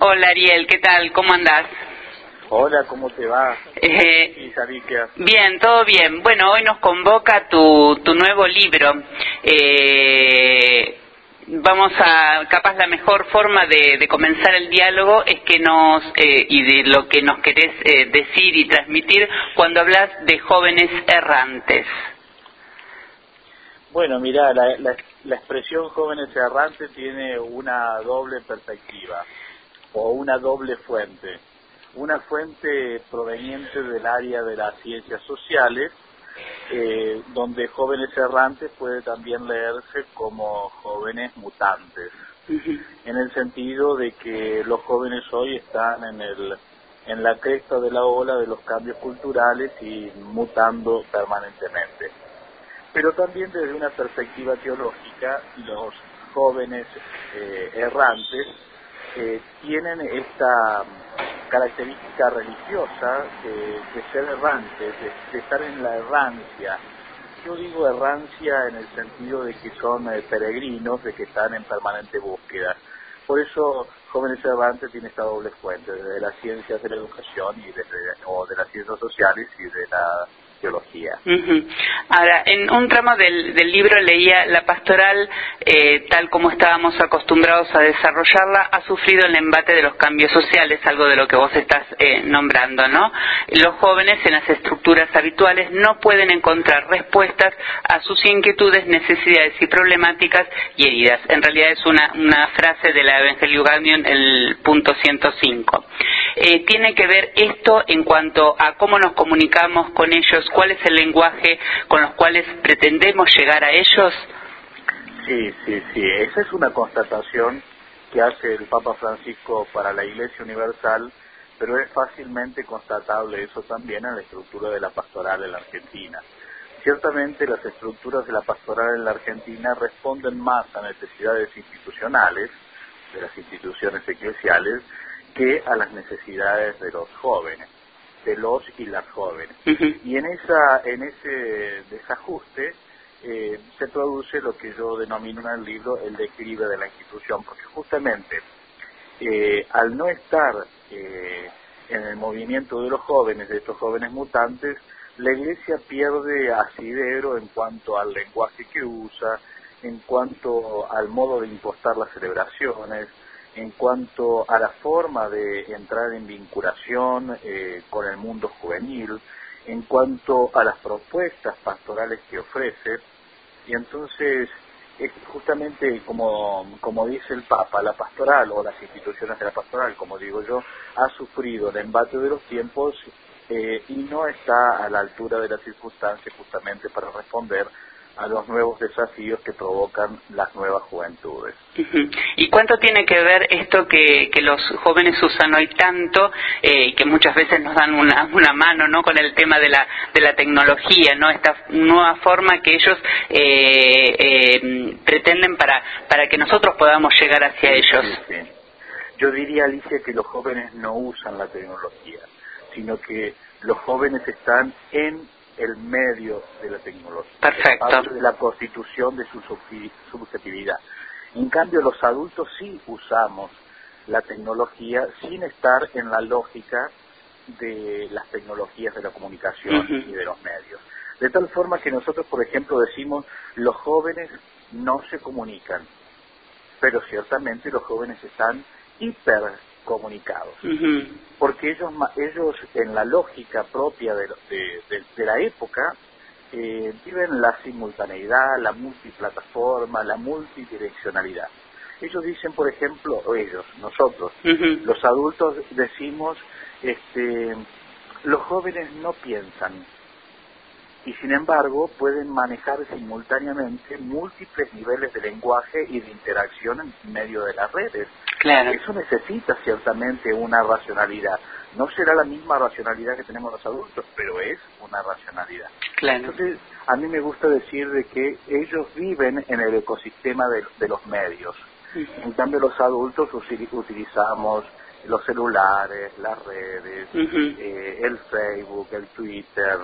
Hola Ariel, ¿qué tal? ¿Cómo andás? Hola, ¿cómo te va? Eh, bien, todo bien. Bueno, hoy nos convoca tu, tu nuevo libro. Eh, vamos a, capaz la mejor forma de, de comenzar el diálogo es que nos, eh, y de lo que nos querés eh, decir y transmitir cuando hablas de jóvenes errantes. Bueno, mira, la, la, la expresión jóvenes errantes tiene una doble perspectiva o una doble fuente. Una fuente proveniente del área de las ciencias sociales, eh, donde jóvenes errantes puede también leerse como jóvenes mutantes, en el sentido de que los jóvenes hoy están en el en la cresta de la ola de los cambios culturales y mutando permanentemente. Pero también desde una perspectiva teológica, los jóvenes eh, errantes eh, tienen esta característica religiosa de, ser errantes, de, de, estar en la errancia. Yo digo errancia en el sentido de que son eh, peregrinos, de que están en permanente búsqueda. Por eso Jóvenes Errantes tiene esta doble fuente, desde las ciencias de la educación y desde, o de las ciencias sociales y de la teología. Ahora, en un tramo del, del libro leía la pastoral, eh, tal como estábamos acostumbrados a desarrollarla, ha sufrido el embate de los cambios sociales, algo de lo que vos estás eh, nombrando, ¿no? Los jóvenes en las estructuras habituales no pueden encontrar respuestas a sus inquietudes, necesidades y problemáticas y heridas. En realidad es una, una frase de la Evangelio Gaudium, el punto 105. Eh, tiene que ver esto en cuanto a cómo nos comunicamos con ellos, cuál es el lenguaje con los cuales pretendemos llegar a ellos? Sí, sí, sí. Esa es una constatación que hace el Papa Francisco para la Iglesia Universal, pero es fácilmente constatable eso también en la estructura de la pastoral en la Argentina. Ciertamente las estructuras de la pastoral en la Argentina responden más a necesidades institucionales, de las instituciones eclesiales, que a las necesidades de los jóvenes de los y las jóvenes. Uh -huh. Y en esa en ese desajuste eh, se produce lo que yo denomino en el libro el declive de la institución, porque justamente eh, al no estar eh, en el movimiento de los jóvenes, de estos jóvenes mutantes, la Iglesia pierde asidero en cuanto al lenguaje que usa, en cuanto al modo de impostar las celebraciones, en cuanto a la forma de entrar en vinculación eh, con el mundo juvenil, en cuanto a las propuestas pastorales que ofrece, y entonces es justamente como, como dice el Papa, la pastoral o las instituciones de la pastoral, como digo yo, ha sufrido el embate de los tiempos eh, y no está a la altura de las circunstancias justamente para responder a los nuevos desafíos que provocan las nuevas juventudes. ¿Y cuánto tiene que ver esto que, que los jóvenes usan hoy tanto y eh, que muchas veces nos dan una, una mano no con el tema de la, de la tecnología, no esta nueva forma que ellos eh, eh, pretenden para, para que nosotros podamos llegar hacia sí, ellos? Sí, sí. Yo diría, Alicia, que los jóvenes no usan la tecnología, sino que los jóvenes están en el medio de la tecnología. Perfecto. Parte de la constitución de su subjetividad. En cambio, los adultos sí usamos la tecnología sin estar en la lógica de las tecnologías de la comunicación uh -huh. y de los medios. De tal forma que nosotros, por ejemplo, decimos, los jóvenes no se comunican, pero ciertamente los jóvenes están hipercomunicados. Uh -huh. Porque ellos, ellos, en la lógica propia de, de, de, de la época, eh, viven la simultaneidad, la multiplataforma, la multidireccionalidad. Ellos dicen, por ejemplo, o ellos, nosotros, uh -huh. los adultos decimos, este, los jóvenes no piensan y sin embargo pueden manejar simultáneamente múltiples niveles de lenguaje y de interacción en medio de las redes. Claro. Eso necesita ciertamente una racionalidad. No será la misma racionalidad que tenemos los adultos, pero es una racionalidad. Claro. Entonces, a mí me gusta decir de que ellos viven en el ecosistema de, de los medios. -huh. En cambio, los adultos utilizamos los celulares, las redes, uh -huh. eh, el Facebook, el Twitter,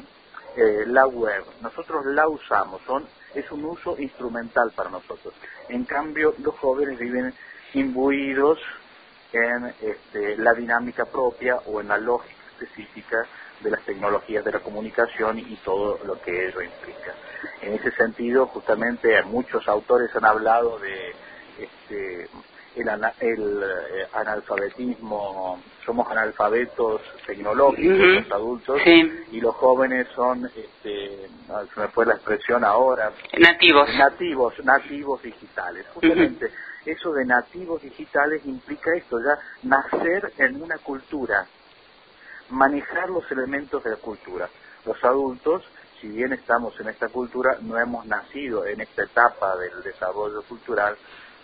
eh, la web. Nosotros la usamos, son es un uso instrumental para nosotros. En cambio, los jóvenes viven imbuidos en este, la dinámica propia o en la lógica específica de las tecnologías de la comunicación y todo lo que ello implica. En ese sentido, justamente muchos autores han hablado de este, el, eh, analfabetismo, somos analfabetos tecnológicos los adultos y los jóvenes son, este, se me fue la expresión ahora, nativos, nativos, nativos digitales. Justamente eso de nativos digitales implica esto, ya nacer en una cultura, manejar los elementos de la cultura. Los adultos, si bien estamos en esta cultura, no hemos nacido en esta etapa del desarrollo cultural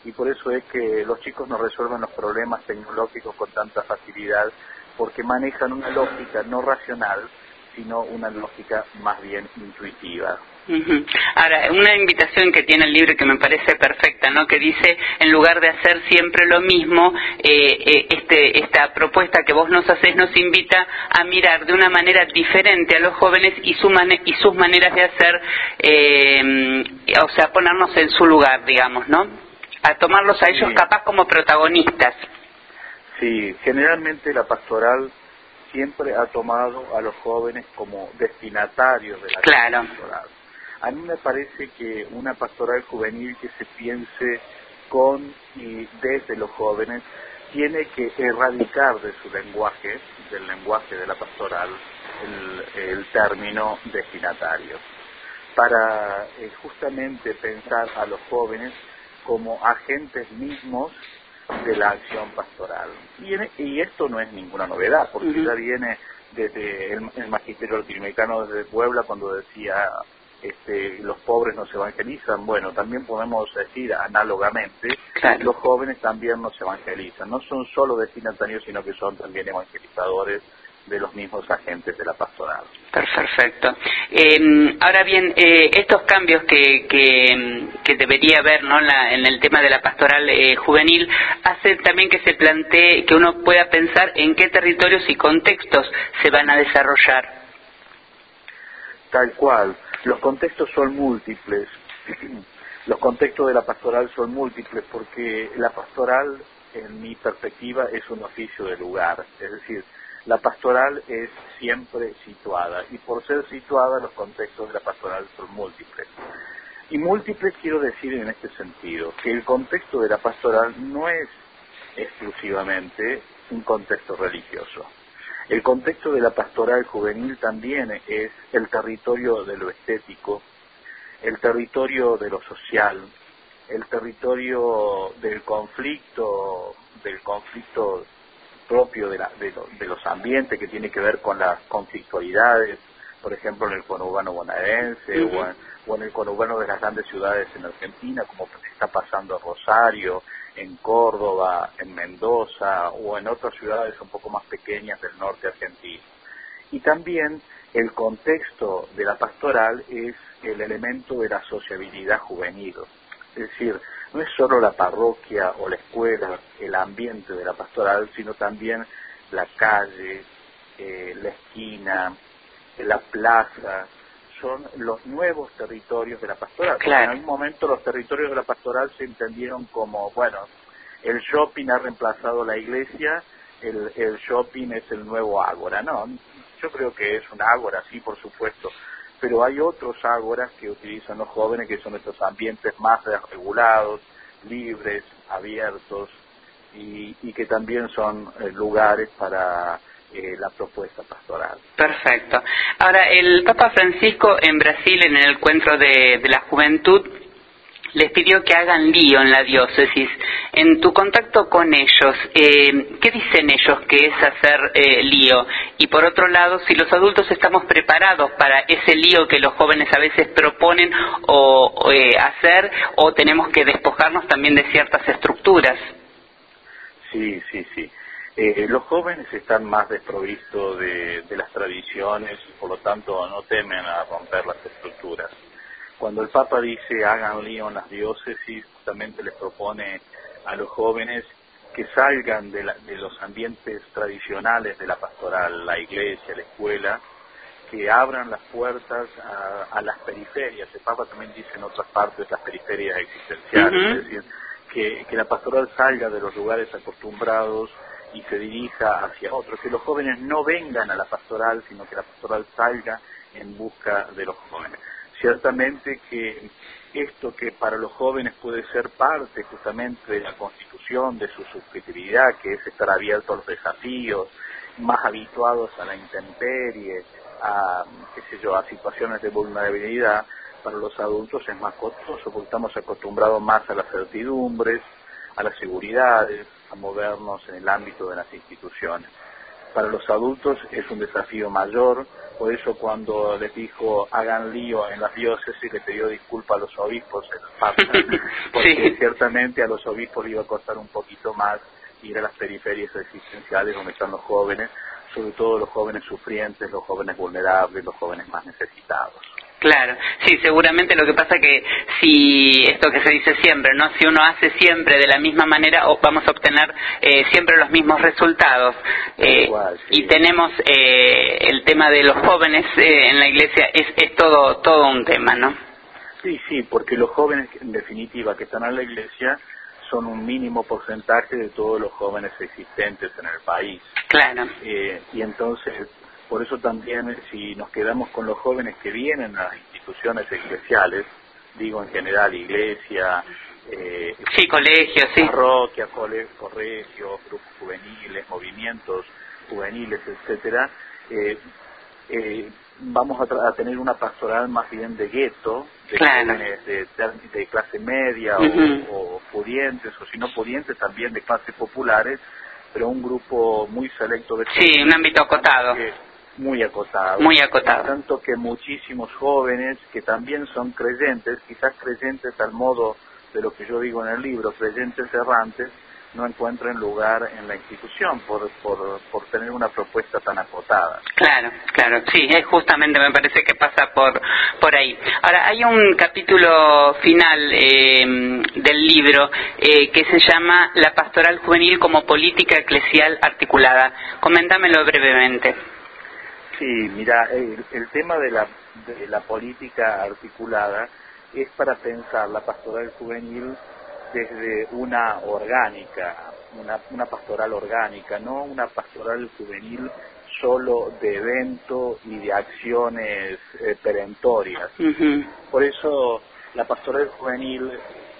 y por eso es que los chicos no resuelven los problemas tecnológicos con tanta facilidad porque manejan una lógica no racional, sino una lógica más bien intuitiva. Ahora, una invitación que tiene el libro que me parece perfecta, ¿no? Que dice, en lugar de hacer siempre lo mismo, eh, eh, este, esta propuesta que vos nos haces nos invita a mirar de una manera diferente a los jóvenes y, su y sus maneras de hacer, eh, o sea, ponernos en su lugar, digamos, ¿no? A tomarlos a ellos capaz como protagonistas. Sí, generalmente la pastoral siempre ha tomado a los jóvenes como destinatarios de la pastoral. A mí me parece que una pastoral juvenil que se piense con y desde los jóvenes tiene que erradicar de su lenguaje, del lenguaje de la pastoral, el, término destinatario, para eh, justamente pensar a los jóvenes como agentes mismos de la acción pastoral. Y, esto no es ninguna novedad, porque ya viene desde el, el magisterio latinoamericano desde Puebla cuando decía este, los pobres no se evangelizan, bueno, también podemos decir análogamente, los jóvenes también no se evangelizan, no son solo destinatarios, sino que son también evangelizadores de los mismos agentes de la pastoral. Perfecto. Eh, ahora bien, eh, estos cambios que, que, debería haber ¿no? en, el tema de la pastoral eh, juvenil hacen también que se plantee, que uno pueda pensar en qué territorios y contextos se van a desarrollar. Tal cual. Los contextos son múltiples. Los contextos de la pastoral son múltiples porque la pastoral, en mi perspectiva, es un oficio de lugar. Es decir, la pastoral es siempre situada y por ser situada los contextos de la pastoral son múltiples. Y múltiples quiero decir en este sentido, que el contexto de la pastoral no es exclusivamente un contexto religioso. El contexto de la pastoral juvenil también es el territorio de lo estético, el territorio de lo social, el territorio del conflicto, del conflicto propio de, los ambientes que tiene que ver con las conflictualidades, por ejemplo en el conurbano bonaerense o, o, en, el conurbano de las grandes ciudades en Argentina, como está pasando en Rosario, en Córdoba, en Mendoza o en otras ciudades un poco más pequeñas del norte argentino. Y también el contexto de la pastoral es el elemento de la sociabilidad juvenil. Es decir, no es solo la parroquia o la escuela, el ambiente de la pastoral, sino también la calle, eh, la esquina, la plaza, son los nuevos territorios de la pastoral. En algún momento los territorios de la pastoral se entendieron como, bueno, el shopping ha reemplazado la iglesia, el, el shopping es el nuevo ágora. No, yo creo que es un ágora, sí, por supuesto, pero hay otros ágoras que utilizan los jóvenes que son estos ambientes más regulados, libres, abiertos y, y que también son eh, lugares para eh, la propuesta pastoral. Perfecto. Ahora, el Papa Francisco en Brasil, en el encuentro de, la juventud, les pidió que hagan lío en la diócesis. En tu contacto con ellos, eh, ¿qué dicen ellos que es hacer eh, lío? Y por otro lado, si los adultos estamos preparados para ese lío que los jóvenes a veces proponen o hacer, o tenemos que despojarnos también de ciertas estructuras. Sí, sí, sí. Eh, los jóvenes están más desprovistos de, las tradiciones y por lo tanto no temen a romper las estructuras. Cuando el Papa dice hagan lío en las diócesis, justamente les propone a los jóvenes que salgan de, los ambientes tradicionales de la pastoral, la iglesia, la escuela, que abran las puertas a, las periferias. El Papa también dice en otras partes las periferias existenciales, es decir, que, que la pastoral salga de los lugares acostumbrados y se dirija hacia otros, que los jóvenes no vengan a la pastoral, sino que la pastoral salga en busca de los jóvenes. Ciertamente que esto que para los jóvenes puede ser parte justamente de la constitución, de su subjetividad, que es estar abierto a los desafíos, más habituados a la intemperie, a, qué sé yo, a situaciones de vulnerabilidad, para los adultos es más costoso porque estamos acostumbrados más a las certidumbres, a las seguridades, a movernos en el ámbito de las instituciones. Para los adultos es un desafío mayor, por eso cuando les dijo hagan lío en las diócesis le pidió disculpas a los obispos el Papa, porque ciertamente a los obispos le iba a costar un poquito más ir a las periferias existenciales donde están los jóvenes, sobre todo los jóvenes sufrientes, los jóvenes vulnerables, los jóvenes más necesitados. Claro, sí, seguramente lo que pasa que si esto que se dice siempre, ¿no? Si uno hace siempre de la misma manera, vamos a obtener eh, siempre los mismos resultados. Eh, y tenemos eh, el tema de los jóvenes en la iglesia, es, es todo, todo un tema, ¿no? Sí, sí, porque los jóvenes, en definitiva, que están en la iglesia, son un mínimo porcentaje de todos los jóvenes existentes en el país. Claro. y entonces por eso también, si nos quedamos con los jóvenes que vienen a las instituciones eclesiales, digo en general iglesia, eh, sí, colegios, sí. parroquia, colegios, grupos juveniles, movimientos juveniles, etcétera, eh, eh, vamos a, tener una pastoral más bien de gueto, de jóvenes de, clase media o, o, pudientes, o si no pudientes también de clases populares, pero un grupo muy selecto de Sí, un ámbito acotado muy acotado. Muy acotado. Tanto que muchísimos jóvenes que también son creyentes, quizás creyentes al modo de lo que yo digo en el libro, creyentes errantes, no encuentran lugar en la institución por, por, por tener una propuesta tan acotada. Claro, claro, sí, es justamente me parece que pasa por, por ahí. Ahora, hay un capítulo final eh, del libro eh, que se llama La pastoral juvenil como política eclesial articulada. Coméntamelo brevemente. Sí, mira, el, tema de la, de la política articulada es para pensar la pastoral juvenil desde una orgánica, una, una pastoral orgánica, no una pastoral juvenil solo de evento y de acciones eh, perentorias. Por eso la pastoral juvenil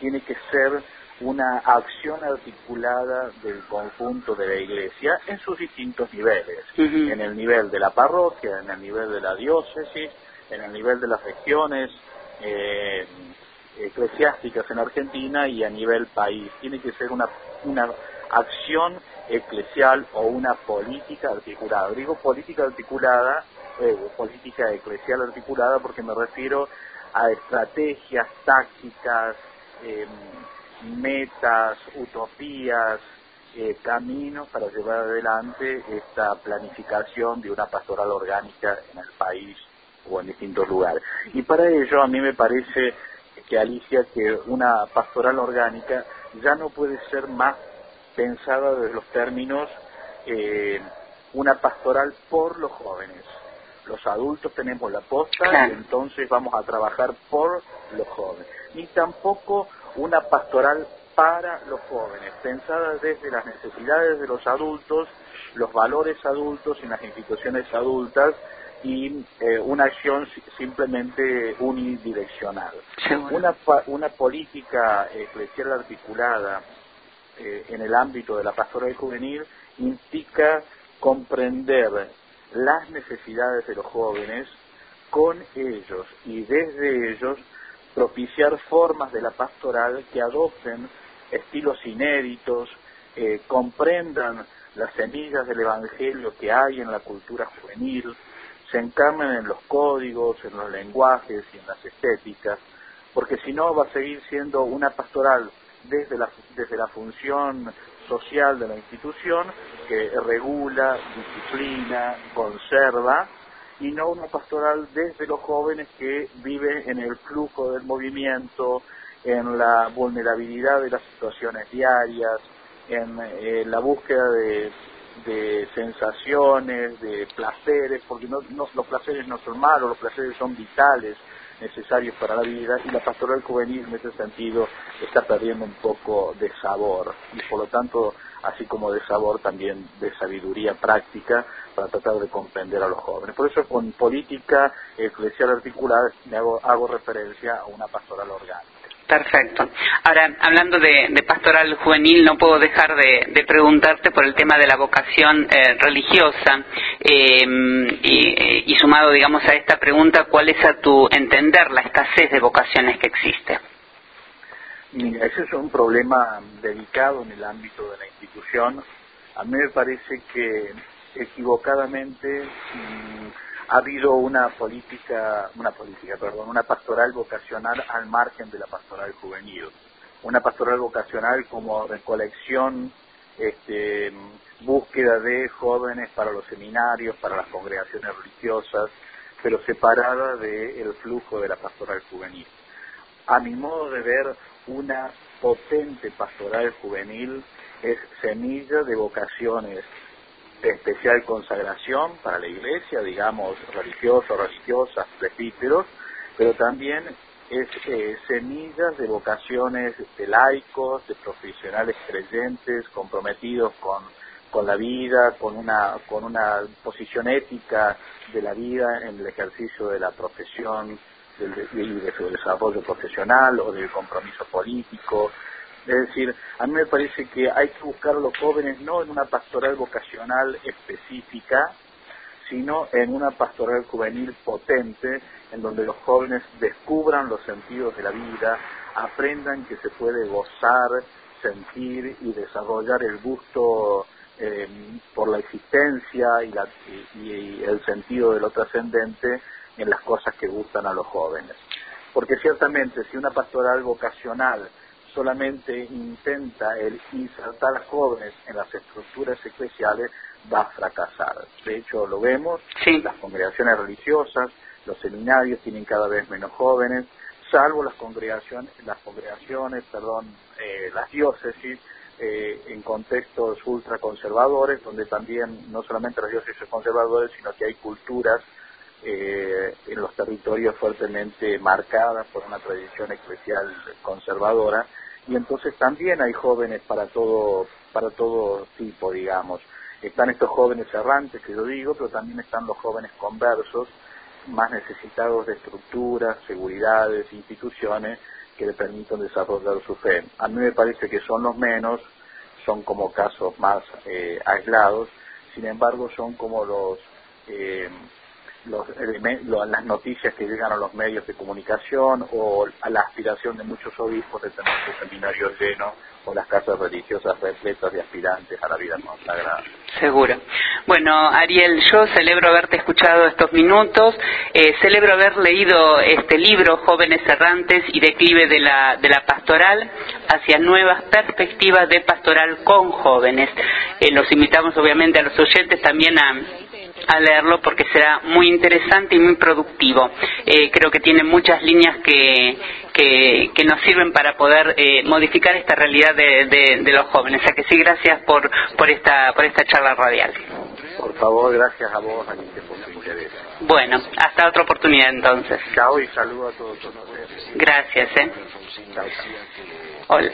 tiene que ser una acción articulada del conjunto de la Iglesia en sus distintos niveles, en el nivel de la parroquia, en el nivel de la diócesis, en el nivel de las regiones eh, eclesiásticas en Argentina y a nivel país. Tiene que ser una, una acción eclesial o una política articulada. Digo política articulada, eh, política eclesial articulada porque me refiero a estrategias tácticas, eh, metas, utopías, eh, caminos para llevar adelante esta planificación de una pastoral orgánica en el país o en distintos lugares. Y para ello a mí me parece que Alicia que una pastoral orgánica ya no puede ser más pensada desde los términos eh, una pastoral por los jóvenes. Los adultos tenemos la posta y entonces vamos a trabajar por los jóvenes. Ni tampoco una pastoral para los jóvenes, pensada desde las necesidades de los adultos, los valores adultos en las instituciones adultas y eh, una acción simplemente unidireccional. Una, una política eclesial articulada eh, en el ámbito de la pastoral juvenil implica comprender las necesidades de los jóvenes con ellos y desde ellos propiciar formas de la pastoral que adopten estilos inéditos, eh, comprendan las semillas del Evangelio que hay en la cultura juvenil, se encarnen en los códigos, en los lenguajes y en las estéticas, porque si no va a seguir siendo una pastoral desde la, desde la función social de la institución que regula, disciplina, conserva, y no una pastoral desde los jóvenes que viven en el flujo del movimiento, en la vulnerabilidad de las situaciones diarias, en eh, la búsqueda de, sensaciones, de placeres, porque no, los placeres no son malos, los placeres son vitales, necesarios para la vida y la pastoral juvenil en ese sentido está perdiendo un poco de sabor y por lo tanto así como de sabor también de sabiduría práctica para tratar de comprender a los jóvenes. Por eso con política eclesial articulada me hago, hago referencia a una pastoral orgánica. Perfecto. Ahora, hablando de, pastoral juvenil, no puedo dejar de, preguntarte por el tema de la vocación eh, religiosa em, y, y, sumado, digamos, a esta pregunta, ¿cuál es a tu entender la escasez de vocaciones que existe? Mira, ese es un problema delicado en el ámbito de la institución. A mí me parece que equivocadamente mm, ha habido una política, una política, perdón, una pastoral vocacional al margen de la pastoral juvenil. Una pastoral vocacional como recolección, este, búsqueda de jóvenes para los seminarios, para las congregaciones religiosas, pero separada del flujo de la pastoral juvenil. A mi modo de ver, una potente pastoral juvenil es semilla de vocaciones de especial consagración para la iglesia, digamos, religiosos, religiosas, presbíteros, pero también es eh, semillas de vocaciones de laicos, de profesionales creyentes, comprometidos con, con la vida, con una, con una posición ética de la vida en el ejercicio de la profesión del, y de su desarrollo profesional o del compromiso político. Es decir, a mí me parece que hay que buscar a los jóvenes no en una pastoral vocacional específica, sino en una pastoral juvenil potente, en donde los jóvenes descubran los sentidos de la vida, aprendan que se puede gozar, sentir y desarrollar el gusto eh, por la existencia y, la, y el sentido de lo trascendente en las cosas que gustan a los jóvenes. Porque ciertamente si una pastoral vocacional solamente intenta el insertar a jóvenes en las estructuras eclesiales, va a fracasar. De hecho, lo vemos, las congregaciones religiosas, los seminarios tienen cada vez menos jóvenes, salvo las congregaciones, las congregaciones, perdón, eh, las diócesis, eh, en contextos ultraconservadores, donde también no solamente las diócesis conservadores, sino que hay culturas eh, en los territorios fuertemente marcadas por una tradición eclesial conservadora. Y entonces también hay jóvenes para todo para todo tipo digamos. Están estos jóvenes errantes que yo digo pero también están los jóvenes conversos más necesitados de estructuras seguridades instituciones que le permitan desarrollar su fe. A mí me parece que son los menos son como casos más eh, aislados sin embargo son como los eh, los, las noticias que llegan a los medios de comunicación o a la aspiración de muchos obispos de tener su seminario lleno o las casas religiosas repletas de aspirantes a la vida consagrada. Seguro. Bueno, Ariel, yo celebro haberte escuchado estos minutos, eh, celebro haber leído este libro, Jóvenes Errantes y Declive de la, de la Pastoral, hacia nuevas perspectivas de pastoral con jóvenes. Eh, los invitamos obviamente a los oyentes también a a leerlo porque será muy interesante y muy productivo. Eh, creo que tiene muchas líneas que, que, nos sirven para poder eh, modificar esta realidad de, de, los jóvenes. O sea que sí, gracias por, por, esta, por esta charla radial. Por favor, gracias a vos, a Bueno, hasta otra oportunidad entonces. Chao y saludo a todos. Gracias, ¿eh? Hola.